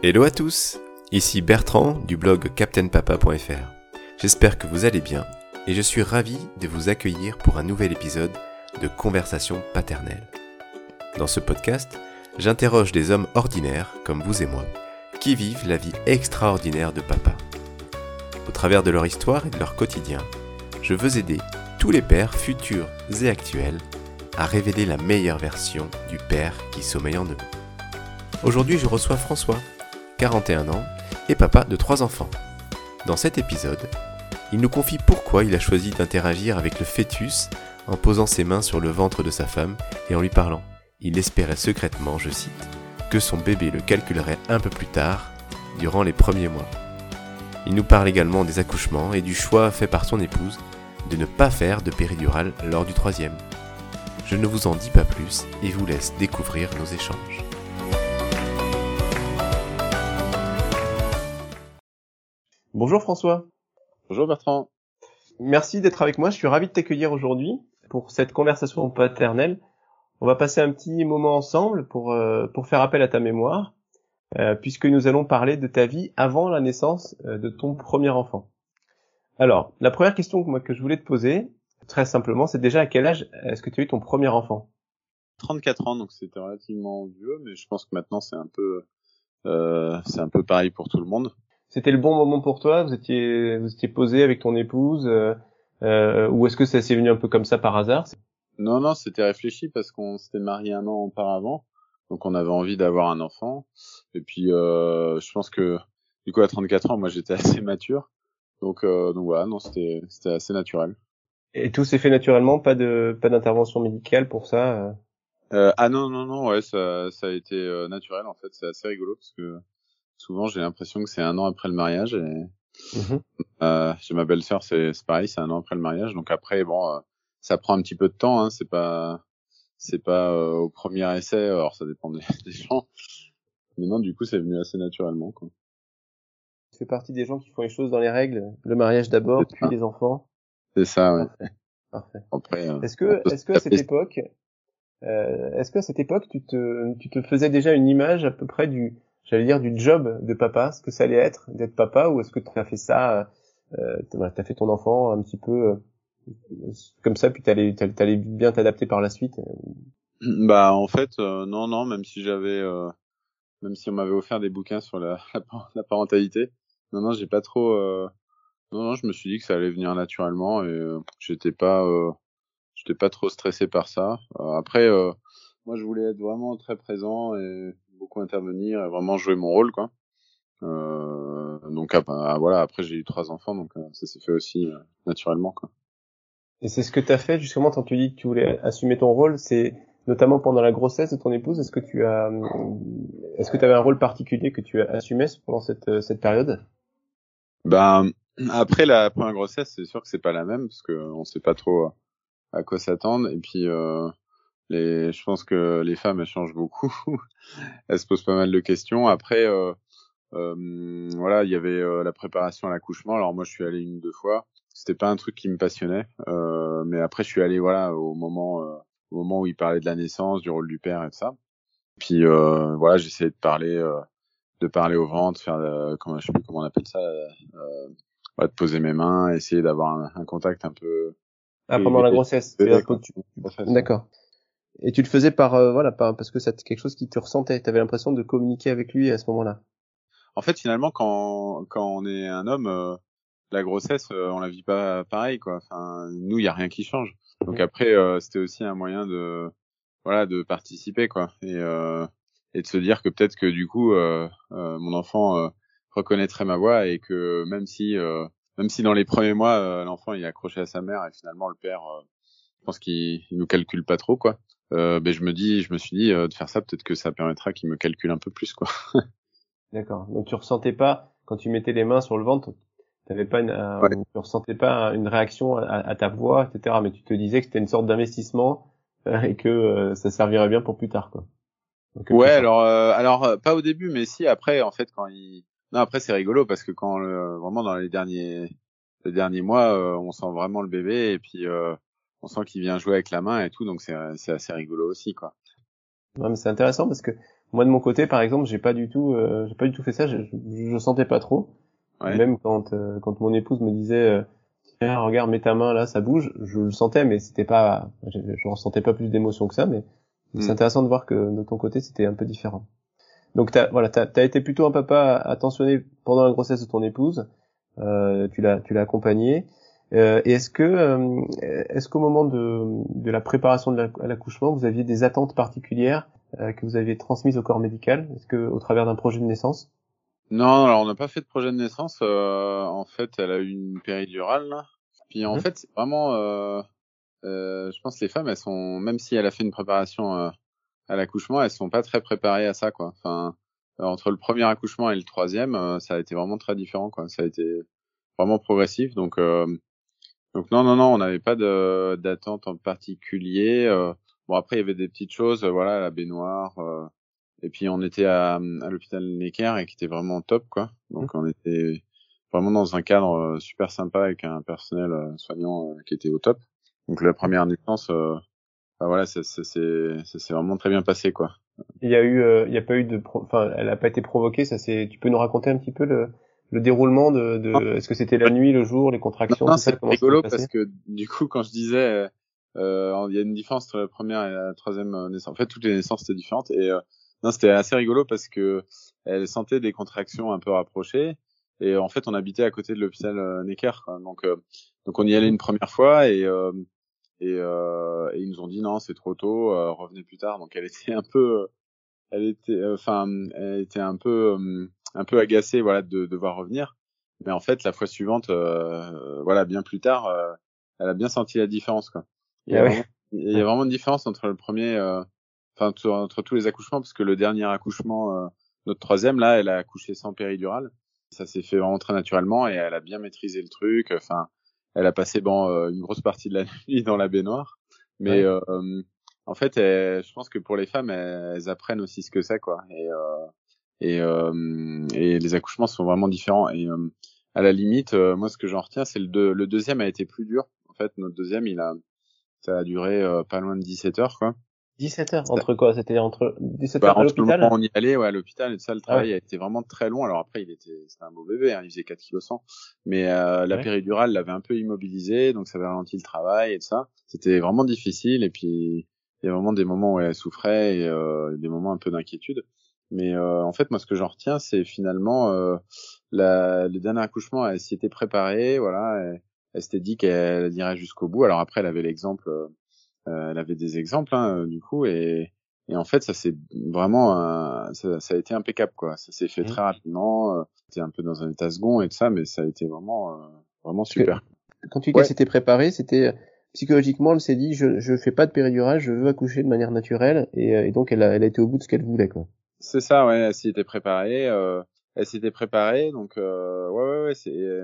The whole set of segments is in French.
Hello à tous, ici Bertrand du blog captainpapa.fr. J'espère que vous allez bien et je suis ravi de vous accueillir pour un nouvel épisode de Conversation paternelle. Dans ce podcast, j'interroge des hommes ordinaires comme vous et moi qui vivent la vie extraordinaire de papa. Au travers de leur histoire et de leur quotidien, je veux aider tous les pères futurs et actuels à révéler la meilleure version du père qui sommeille en eux. Aujourd'hui, je reçois François, 41 ans, et papa de trois enfants. Dans cet épisode, il nous confie pourquoi il a choisi d'interagir avec le fœtus en posant ses mains sur le ventre de sa femme et en lui parlant. Il espérait secrètement, je cite, que son bébé le calculerait un peu plus tard, durant les premiers mois. Il nous parle également des accouchements et du choix fait par son épouse de ne pas faire de péridurale lors du troisième. Je ne vous en dis pas plus et vous laisse découvrir nos échanges. Bonjour François. Bonjour Bertrand. Merci d'être avec moi. Je suis ravi de t'accueillir aujourd'hui pour cette conversation paternelle. On va passer un petit moment ensemble pour, euh, pour faire appel à ta mémoire, euh, puisque nous allons parler de ta vie avant la naissance euh, de ton premier enfant. Alors, la première question que, moi, que je voulais te poser, très simplement, c'est déjà à quel âge est-ce que tu as eu ton premier enfant? 34 ans, donc c'était relativement vieux, mais je pense que maintenant c'est un peu c'est un peu pareil pour tout le monde c'était le bon moment pour toi? Vous étiez, vous étiez posé avec ton épouse euh, euh, Ou est-ce que ça s'est venu un peu comme ça par hasard? Non, non, c'était réfléchi parce qu'on s'était marié un an auparavant, donc on avait envie d'avoir un enfant. Et puis, euh, je pense que du coup à 34 ans, moi j'étais assez mature, donc euh, donc voilà, non, c'était c'était assez naturel. Et tout s'est fait naturellement, pas de pas d'intervention médicale pour ça euh? euh, Ah non non non, ouais, ça ça a été naturel en fait, c'est assez rigolo parce que souvent j'ai l'impression que c'est un an après le mariage et mmh euh, chez ma belle-sœur c'est pareil c'est un an après le mariage. Donc après bon euh, ça prend un petit peu de temps hein, c'est pas c'est pas euh, au premier essai. Alors ça dépend des, des, gens. Mais non du coup c'est venu assez naturellement quoi. Tu fais partie des gens qui font les choses dans les règles. Le mariage d'abord puis les enfants. C'est ça ouais. Parfait, Après, est-ce que est-ce que à cette époque euh, est-ce que à cette époque tu te tu te faisais déjà une image à peu près du j'allais dire, du job de papa, ce que ça allait être d'être papa, ou est-ce que tu as fait ça, euh, tu fait ton enfant un petit peu euh, comme ça, puis t'allais allais bien t'adapter par la suite Bah en fait, euh, non, non, même si j'avais, euh, même si on m'avait offert des bouquins sur la, la, parentalité, non, non, j'ai pas trop, non, non, je me suis dit que ça allait venir naturellement et j'étais pas, j'étais pas trop stressé par ça. après, moi, je voulais être vraiment très présent et beaucoup intervenir et vraiment jouer mon rôle quoi. Euh, donc ah, bah, voilà, après j'ai eu trois enfants donc euh, ça s'est fait aussi euh, naturellement quoi. Et c'est ce que tu as fait justement quand tu dis que tu voulais assumer ton rôle, c'est notamment pendant la grossesse de ton épouse, est-ce que tu as est-ce que tu avais un rôle particulier que tu as assumé pendant cette cette période? Ben après la première grossesse, c'est sûr que c'est pas la même parce que on sait pas trop à quoi s'attendre et puis euh, les, je pense que les femmes elles changent beaucoup. elles se posent pas mal de questions. Après, euh, euh, voilà, il y avait euh, la préparation à l'accouchement. Alors moi, je suis allé une ou deux fois. C'était pas un truc qui me passionnait, euh, mais après, je suis allé voilà au moment, euh, au moment où il parlait de la naissance, du rôle du père et tout ça. Puis voilà, j'essayais de parler, de parler au ventre, faire, comment je sais plus comment on appelle ça, de poser mes mains, essayer d'avoir un, un, contact un peu. Ah, pendant la grossesse. D'accord. Et tu le faisais par euh, voilà parce que c'est quelque chose qui te ressentait. Tu avais l'impression de communiquer avec lui à ce moment-là. En fait, finalement, quand quand on est un homme, euh, la grossesse, euh, on la vit pas pareil quoi. Enfin, nous, il y a rien qui change. Donc après, c'était aussi un moyen de voilà de participer quoi et et de se dire que peut-être que du coup, mon enfant reconnaîtrait ma voix et que même si même si dans les premiers mois, l'enfant il est accroché à sa mère et finalement le père, je pense qu'il nous calcule pas trop quoi euh, ben je me dis, je me suis dit euh, de faire ça, peut-être que ça permettra qu'il me calcule un peu plus, quoi. D'accord. Donc tu ressentais pas quand tu mettais les mains sur le ventre, t'avais pas une, euh, tu ressentais pas une réaction à, ta voix, etc. Mais tu te disais que c'était une sorte d'investissement euh, et que ça servirait bien pour plus tard, quoi. ouais, alors, alors pas au début, mais si après, en fait, quand il, non après c'est rigolo parce que quand vraiment dans les derniers, les derniers mois, on sent vraiment le bébé et puis on sent qu'il vient jouer avec la main et tout, donc c'est assez rigolo aussi, quoi. Ouais, mais c'est intéressant parce que Moi de mon côté, par exemple, j'ai pas du tout, euh, j'ai pas du tout fait ça. Je, je, je sentais pas trop. Même quand euh, quand mon épouse me disait tiens regarde mets ta main là ça bouge, je le sentais mais c'était pas, je, je ressentais pas plus d'émotion que ça. Mais c'est hmm. intéressant de voir que de ton côté c'était un peu différent. Donc t'as voilà t'as as été plutôt un papa attentionné pendant la grossesse de ton épouse. Euh, tu l'as tu l'as accompagné. Euh, et est-ce que euh, est-ce qu'au moment de, de la préparation de l'accouchement vous aviez des attentes particulières euh, que vous aviez transmises au corps médical? Est-ce que au travers d'un projet de naissance? Non, alors on n'a pas fait de projet de naissance. en fait, elle a eu une péridurale. Puis en mmh. fait, c'est vraiment je pense que les femmes, elles sont, même si elle a fait une préparation à l'accouchement, elles sont pas très préparées à ça, quoi. Enfin, entre le premier accouchement et le troisième, ça a été vraiment très différent, quoi. Ça a été vraiment progressif, donc donc non, non, non, on n'avait pas d'attente en particulier. Euh, bon après il y avait des petites choses, euh, voilà, la baignoire. Euh, et puis on était à, à l'hôpital Necker et qui était vraiment top quoi. Donc on était vraiment dans un cadre super sympa avec un personnel soignant qui était au top. Donc la première naissance, bah voilà, ça s'est vraiment très bien passé quoi. Il y a eu, il y a pas eu de, enfin, elle a pas été provoquée. Ça c'est, tu peux nous raconter un petit peu le, le déroulement de, de... est-ce que c'était la nuit, le jour, les contractions Non, c'est rigolo parce que du coup, quand je disais, euh, il y a une différence entre la première et la troisième naissance. En fait, toutes les naissances étaient différentes et euh, non, c'était assez rigolo parce que elle sentait des contractions un peu rapprochées et en fait, on habitait à côté de l'hôpital euh, Necker, donc euh, donc on y allait une première fois et euh, et, et, ils nous ont dit non, c'est trop tôt, revenez plus tard. Donc elle était un peu, elle était, enfin, elle était un peu un peu agacé voilà de devoir revenir. Mais en fait la fois suivante euh, voilà bien plus tard euh, elle a bien senti la différence quoi. Il y, a, ah vraiment, il y a vraiment une différence entre le premier euh, enfin entre tous les accouchements parce que le dernier accouchement notre troisième là elle a accouché sans péridurale. Ça s'est fait vraiment très naturellement et elle a bien maîtrisé le truc. Enfin elle a passé bon une grosse partie de la nuit dans la baignoire. Mais en fait je pense que pour les femmes elles, apprennent aussi ce que c'est quoi. Et et, euh, et les accouchements sont vraiment différents. Et euh, à la limite, euh, moi, ce que j'en retiens, c'est le, le deuxième a été plus dur. En fait, notre deuxième, il a, ça a duré pas loin de 17 heures, quoi. 17 heures Entre quoi? C'était entre 17 bah, heures à l'hôpital? On y allait, ouais, à l'hôpital, et ça, le travail a été vraiment très long. Alors après, il était, c'était un beau bébé, hein, il faisait 4 kg 100. Mais euh, la péridurale l'avait un peu immobilisé, donc ça avait ralenti le travail et tout ça. C'était vraiment difficile, et puis il y a vraiment des moments où elle souffrait et euh, des moments un peu d'inquiétude. Mais euh, en fait, moi, ce que j'en retiens, c'est finalement euh, la, le dernier accouchement, elle s'y était préparée, voilà, elle, elle s'était dit qu'elle irait jusqu'au bout. Alors après, elle avait l'exemple, euh, elle avait des exemples, hein, du coup, et, et en fait, ça c'est vraiment, ça, ça, a été impeccable, quoi. Ça s'est fait mmh. très rapidement. C'était un peu dans un état second et tout ça, mais ça a été vraiment, vraiment super. quand tu dis qu'elle s'était préparée, c'était psychologiquement, elle s'est dit, je, je fais pas de péridurale, je veux accoucher de manière naturelle, et, et donc elle a, elle a été au bout de ce qu'elle voulait, quoi. C'est ça, ouais, elle s'y était préparée. Euh, elle s'était préparée, donc euh, ouais, ouais, ouais, c'est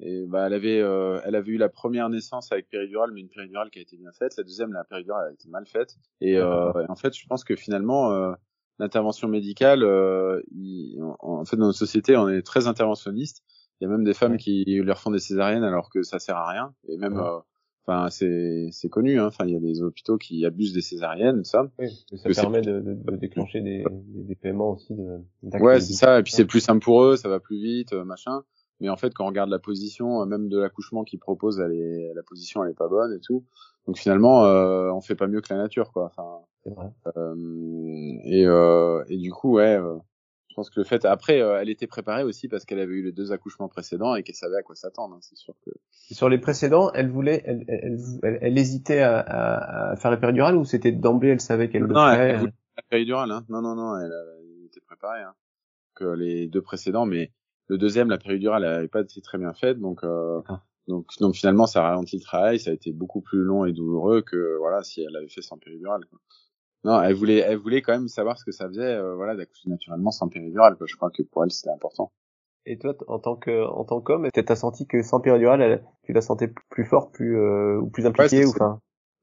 et bah elle avait euh, elle avait eu la première naissance avec péridurale, mais une péridurale qui a été bien faite. La deuxième, la péridurale a été mal faite. Et, euh, en fait, je pense que finalement, euh, l'intervention médicale, euh, en, fait, dans notre société, on est très interventionniste. Il y a même des femmes qui leur font des césariennes alors que ça sert à rien. Et même Enfin, c'est c'est connu. Hein. Enfin, il y a des hôpitaux qui abusent des césariennes, ça. Oui, ça permet de, de, déclencher des, des, paiements aussi. De, ouais, c'est ça. Et puis c'est plus simple pour eux, ça va plus vite, euh, machin. Mais en fait, quand on regarde la position, euh, même de l'accouchement qu'ils proposent, elle est, la position elle est pas bonne et tout. Donc finalement, euh, on fait pas mieux que la nature, quoi. Enfin, vrai. Euh, et, euh, et du coup, ouais, euh, pense que le fait après euh, elle était préparée aussi parce qu'elle avait eu les deux accouchements précédents et qu'elle savait à quoi s'attendre hein, c'est sûr que sur les précédents elle voulait elle, elle, elle, hésitait à, à, faire la péridurale ou c'était d'emblée elle savait qu'elle le ferait elle, voulait la péridurale hein. non non non elle, était préparée hein. que les deux précédents mais le deuxième la péridurale elle avait pas été très bien faite donc euh, donc donc finalement ça a ralenti le travail ça a été beaucoup plus long et douloureux que voilà si elle avait fait sans péridurale quoi. Non, elle voulait, elle voulait quand même savoir ce que ça faisait, euh, voilà, d'accoucher naturellement sans péridurale. Quoi. Je crois que pour elle c'était important. Et toi, en tant que, en tant qu'homme, t'as senti que sans péridurale, tu la sentais plus forte, plus euh, ou plus impliquée, ou enfin?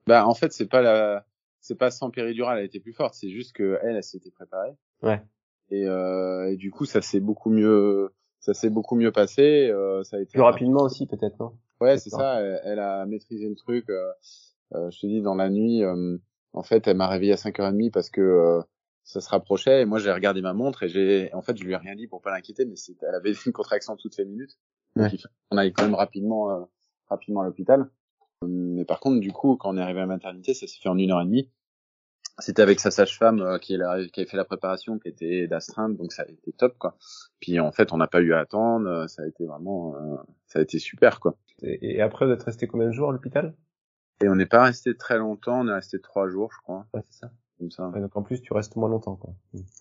Bah, en fait, c'est pas la, c'est pas sans péridurale, elle était plus forte. C'est juste que elle, elle s'était préparée. Ouais. Et, euh, et du coup, ça s'est beaucoup mieux, ça s'est beaucoup mieux passé. Euh, ça a été plus rapidement aussi, peut-être, non? Ouais, c'est ça. Elle, elle, a maîtrisé le truc. Euh, euh je te dis, dans la nuit en fait, elle m'a réveillé à 5h30 parce que euh, ça se rapprochait et moi j'ai regardé ma montre et j'ai en fait je lui ai rien dit pour pas l'inquiéter mais c'était elle avait une contraction toutes les minutes. Donc on allait quand même rapidement euh, rapidement à l'hôpital. Mais par contre du coup quand on est arrivé à la maternité ça s'est fait en une heure et demie. C'était avec sa sage-femme euh, qui, qui avait fait la préparation qui était d'astreinte donc ça a été top quoi. Puis en fait on n'a pas eu à attendre euh, ça a été vraiment ça a été super quoi. Et, après vous êtes resté combien de jours à l'hôpital? Et on n'est pas resté très longtemps on est resté trois jours je crois ouais, c'est ça donc en plus, tu restes moins longtemps, quoi.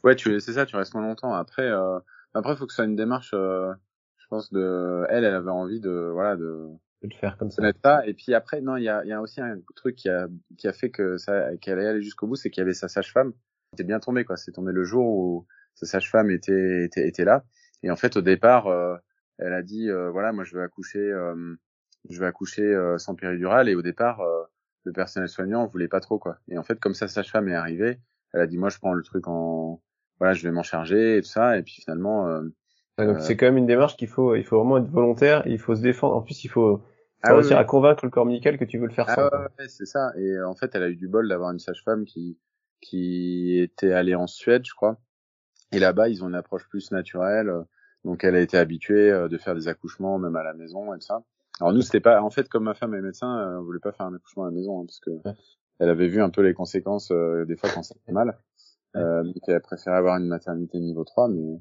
Ouais, tu c'est ça, tu restes moins longtemps. Après, euh, après, faut que ce soit une démarche. Euh, je pense de, elle, elle avait envie de, voilà, de, de le faire comme ça. ça. Et puis après, non, il y a, y a aussi un truc qui a, qui a fait que ça, qu'elle allait aller jusqu'au bout, c'est qu'il y avait sa sage-femme. C'était bien tombé, quoi. C'est tombé le jour où sa sage-femme était, était, était là. Et en fait, au départ, euh, elle a dit, euh, voilà, moi, je vais accoucher, euh, je vais accoucher sans péridurale. Et au départ le personnel soignant voulait pas trop quoi. Et en fait, comme sa sage-femme est arrivée, elle a dit moi je prends le truc en voilà, je vais m'en charger et tout ça. Et puis finalement. Euh, donc euh, c'est quand même une démarche qu'il faut, il faut vraiment être volontaire, il faut se défendre. En plus, il faut, ah réussir à convaincre le corps médical que tu veux le faire ah, Ouais, c'est ça. Et euh, en fait, elle a eu du bol d'avoir une sage-femme qui qui était allée en Suède, je crois. Et là-bas, ils ont une approche plus naturelle. Donc, elle a été habituée de faire des accouchements, même à la maison et tout ça. Alors nous, c'était pas, en fait, comme ma femme est médecin, euh, on voulait pas faire un accouchement à la maison, hein, parce que elle avait vu un peu les conséquences euh, des fois quand ça fait mal. Euh, donc elle préférait avoir une maternité niveau 3, mais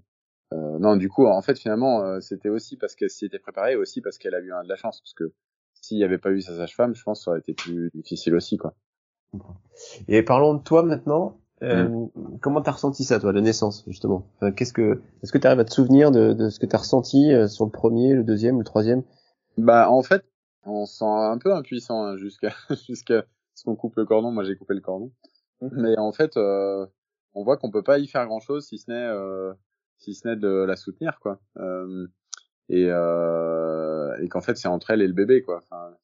euh, non, du coup, en fait, finalement, euh, c'était aussi parce qu'elle s'y était préparée, aussi parce qu'elle a eu un, de la chance, parce que s'il n'y avait pas eu sa sage-femme, je pense que ça aurait été plus difficile aussi, quoi. Et parlons de toi maintenant. Euh, mmh. Comment t'as ressenti ça, toi, la naissance, justement? Enfin, Qu'est-ce que, est-ce que tu arrives à te souvenir de, de ce que t'as ressenti sur le premier, le deuxième, le troisième? Bah en fait, on se sent un peu impuissant hein, jusqu'à jusqu'à ce qu'on coupe le cordon. Moi j'ai coupé le cordon, mmh. mais en fait, euh, on voit qu'on peut pas y faire grand chose si ce n'est euh, si ce n'est de la soutenir quoi. Euh, et euh, et qu'en fait c'est entre elle et le bébé quoi. Enfin,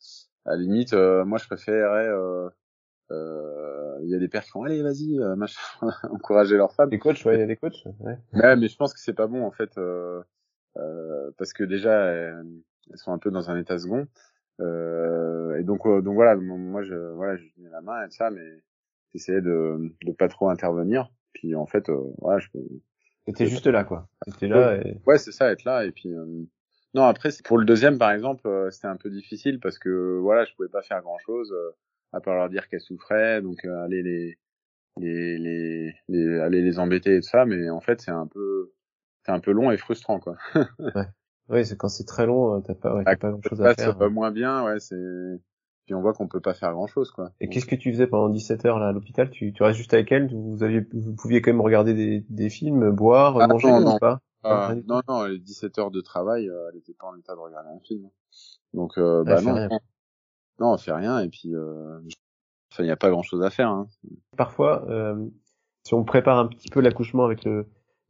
à la limite, euh, moi je préférerais il y a des pères qui font allez vas-y machin encourager leur femme des coachs ouais il y a des coachs ouais. ouais mais je pense que c'est pas bon en fait parce que déjà elles sont un peu dans un état second. Euh, et donc, euh, donc voilà, moi je, voilà, je tenais la main et ça, mais j'essayais de, de pas trop intervenir. Puis en fait, euh, voilà, je peux. T'étais juste là, quoi. T'étais là. Et... Ouais, c'est ça, être là. Et puis, euh, non, après, pour le deuxième, par exemple, euh, c'était un peu difficile parce que voilà, je pouvais pas faire grand chose à part leur dire qu'elles souffraient, donc aller les, les, les, les, aller les embêter et tout ça. Mais en fait, c'est un peu, c'est un peu long et frustrant, quoi. ouais. Oui, c'est quand c'est très long, euh, t'as pas, ouais, pas grand chose à faire. Ça va moins bien, ouais, c'est, puis on voit qu'on peut pas faire grand chose, quoi. Et qu'est-ce que tu faisais pendant 17 heures, là, à l'hôpital? Tu, tu restes juste avec elle? Vous aviez, vous pouviez quand même regarder des, des films, boire, ah, manger, non, ou pas? Ah, non, non, les 17 heures de travail, euh, elle était pas en état de regarder un film. Donc, euh, bah, non, non, on fait rien, et puis, euh, enfin, il n'y a pas grand chose à faire, hein. Parfois, euh, si on prépare un petit peu l'accouchement avec le,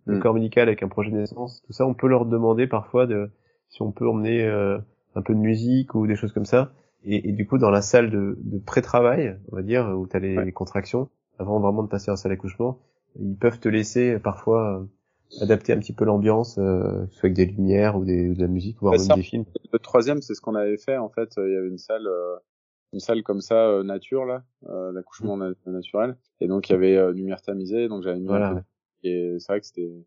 le mm. corps médical avec un projet de naissance, tout ça, on peut leur demander parfois de si on peut emmener euh, un peu de musique ou des choses comme ça. Et, et du coup, dans la salle de, de pré-travail, on va dire, où tu as les, contractions, avant vraiment de passer en salle d'accouchement, ils peuvent te laisser parfois euh, adapter un petit peu l'ambiance, euh, soit avec des lumières ou, des, de la musique, voire même des films. Le troisième, c'est ce qu'on avait fait. En fait, il y avait une salle, une salle comme ça, nature là, d'accouchement mm. naturel. Et donc il y avait lumière tamisée, donc j'avais mis voilà. Et c'est vrai que c'était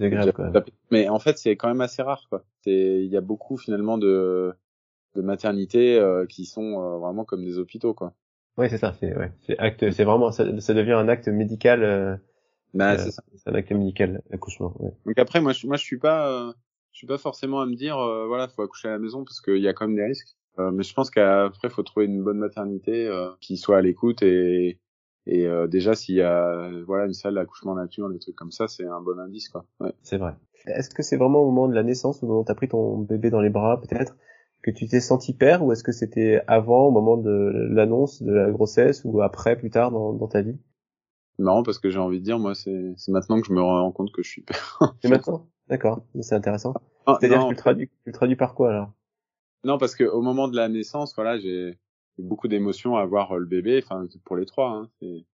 agréable. Mais en fait, c'est quand même assez rare, quoi. C'est, il y a beaucoup finalement de de maternités euh, qui sont euh, vraiment comme des hôpitaux, quoi. Oui, c'est ça. C'est ouais, c'est acte. C'est vraiment ça, ça, devient un acte médical. Euh, bah, c'est ça. C'est un acte médical, l'accouchement. Ouais. Donc après, moi, je, moi, je suis pas, je suis pas forcément à me dire, voilà, faut accoucher à la maison parce qu'il y a quand même des risques. mais je pense qu'après, faut trouver une bonne maternité qui soit à l'écoute et et euh, déjà, s'il y a voilà une salle d'accouchement nature, des trucs comme ça, c'est un bon indice, quoi. Ouais. C'est vrai. Est-ce que c'est vraiment au moment de la naissance, au moment où t'as pris ton bébé dans les bras, peut-être, que tu t'es senti père, ou est-ce que c'était avant, au moment de l'annonce de la grossesse, ou après, plus tard dans, dans ta vie? Marrant parce que j'ai envie de dire, moi, c'est maintenant que je me rends compte que je suis père. C'est maintenant? D'accord, c'est intéressant. Ah, C'est-à-dire que tu le, traduis, tu le traduis par quoi alors? Non, parce que au moment de la naissance, voilà, j'ai beaucoup d'émotions à voir euh, le bébé. Enfin, pour les trois, hein, c'est,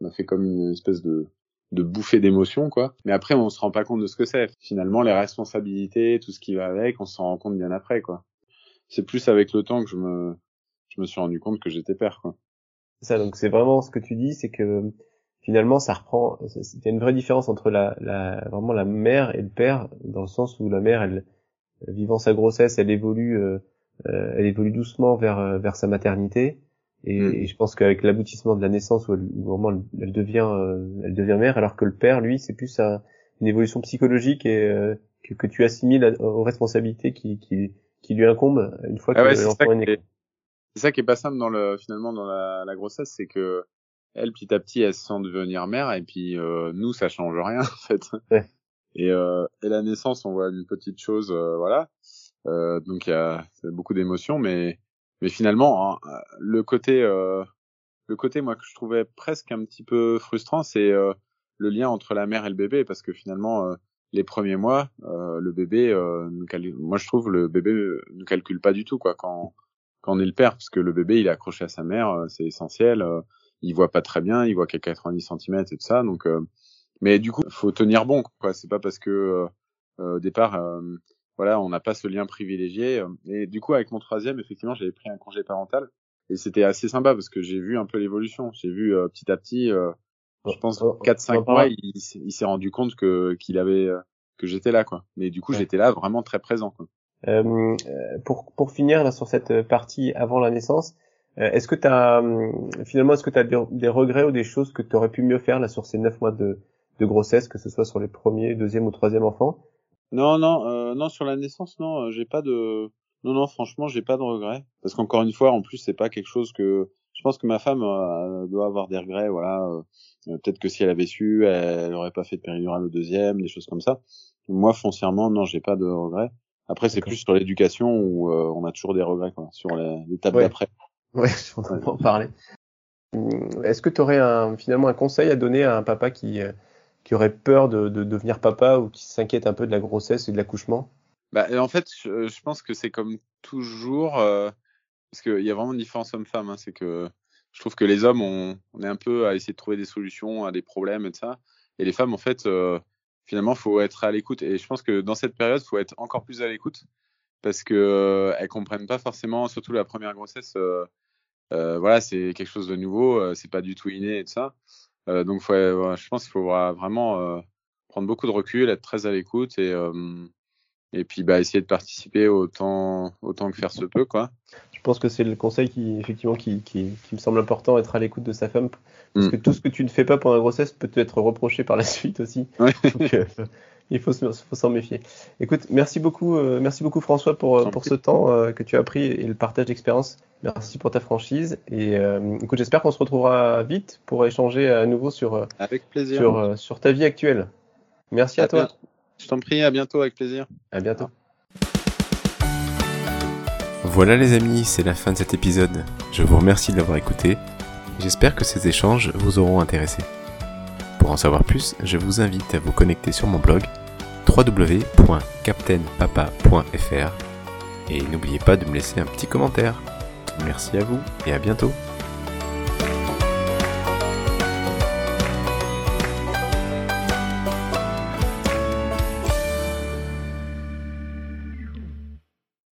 on a fait comme une espèce de de bouffée d'émotions, quoi. Mais après, on se rend pas compte de ce que c'est. Finalement, les responsabilités, tout ce qui va avec, on s'en rend compte bien après, quoi. C'est plus avec le temps que je me je me suis rendu compte que j'étais père, quoi. Ça, donc c'est vraiment ce que tu dis, c'est que finalement ça reprend il y a une vraie différence entre la, la vraiment la mère et le père dans le sens où la mère elle vivant sa grossesse elle évolue euh, elle évolue doucement vers euh, vers sa maternité et, mm. et je pense qu'avec l'aboutissement de la naissance où, elle, vraiment elle, devient euh, elle devient mère alors que le père lui c'est plus une évolution psychologique et que, que, tu assimiles aux responsabilités qui, qui qui lui incombent une fois ah que l'enfant est né c'est ça qui est pas simple dans le finalement dans la, la grossesse c'est que elle petit à petit elle se sent devenir mère et puis euh, nous ça change rien en fait ouais. et, euh, et la naissance on voit une petite chose euh, voilà euh, donc il y a beaucoup d'émotions mais mais finalement hein, le côté euh, le côté moi que je trouvais presque un petit peu frustrant c'est le lien entre la mère et le bébé parce que finalement les premiers mois le bébé moi je trouve le bébé ne calcule pas du tout quoi quand quand on est le père parce que le bébé il est accroché à sa mère c'est essentiel il voit pas très bien, il voit qu'à 90 cm et tout ça. Donc, euh, mais du coup, faut tenir bon. Quoi. C'est pas parce que euh, euh, au départ, voilà, on n'a pas ce lien privilégié. Et du coup, avec mon troisième, effectivement, j'avais pris un congé parental et c'était assez sympa parce que j'ai vu un peu l'évolution. J'ai vu petit à petit, je pense 4-5 mois, il, il s'est rendu compte que qu'il avait que j'étais là, quoi. Mais du coup, j'étais là vraiment très présent. Quoi. Euh, pour pour finir là sur cette partie avant la naissance, euh, est-ce que tu as finalement est-ce que tu as des, regrets ou des choses que tu aurais pu mieux faire là sur ces neuf mois de, de grossesse, que ce soit sur les premiers, deuxième ou troisième enfants? Non, non, euh, non sur la naissance, non, euh, j'ai pas de, non, non, franchement, j'ai pas de regrets parce qu'encore une fois, en plus, c'est pas quelque chose que je pense que ma femme doit avoir des regrets, voilà. Peut-être que si elle avait su, elle, aurait pas fait de péridurale au deuxième, des choses comme ça. Moi, foncièrement, non, j'ai pas de regrets. Après, c'est plus sur l'éducation où on a toujours des regrets, quoi, sur l'étape d'après. Ouais, je vais en parler. Hum, est-ce que tu aurais un, finalement un conseil à donner à un papa qui, euh, qui aurait peur de, de devenir papa ou qui s'inquiète un peu de la grossesse et de l'accouchement bah, En fait, je, pense que c'est comme toujours, euh, parce qu'il y a vraiment une différence homme-femme. Hein, c'est que je trouve que les hommes, on, est un peu à essayer de trouver des solutions à des problèmes et tout ça. Et les femmes, en fait, euh, finalement, faut être à l'écoute. Et je pense que dans cette période, faut être encore plus à l'écoute parce que euh, elles comprennent pas forcément, surtout la première grossesse. Euh, euh, voilà, c'est quelque chose de nouveau, c'est pas du tout inné et tout ça. Euh, donc, faut, je pense qu'il faut vraiment prendre beaucoup de recul, être très à l'écoute et et puis bah essayer de participer autant autant que faire se peut quoi. Je pense que c'est le conseil qui effectivement qui, qui, qui, me semble important être à l'écoute de sa femme parce mm. que tout ce que tu ne fais pas pendant la grossesse peut être reproché par la suite aussi. Ouais. Donc, il faut, faut s'en méfier. Écoute, merci beaucoup, euh, merci beaucoup François pour, euh, pour ce temps euh, que tu as pris et le partage d'expérience. Merci pour ta franchise. Et écoute, j'espère qu'on se retrouvera vite pour échanger à nouveau sur, avec plaisir. sur, sur ta vie actuelle. Merci à, toi. Je t'en prie, à bientôt, avec plaisir. À bientôt. Voilà les amis, c'est la fin de cet épisode. Je vous remercie de l'avoir écouté. J'espère que ces échanges vous auront intéressé. Pour en savoir plus, je vous invite à vous connecter sur mon blog www.captainpapa.fr et n'oubliez pas de me laisser un petit commentaire. Merci à vous et à bientôt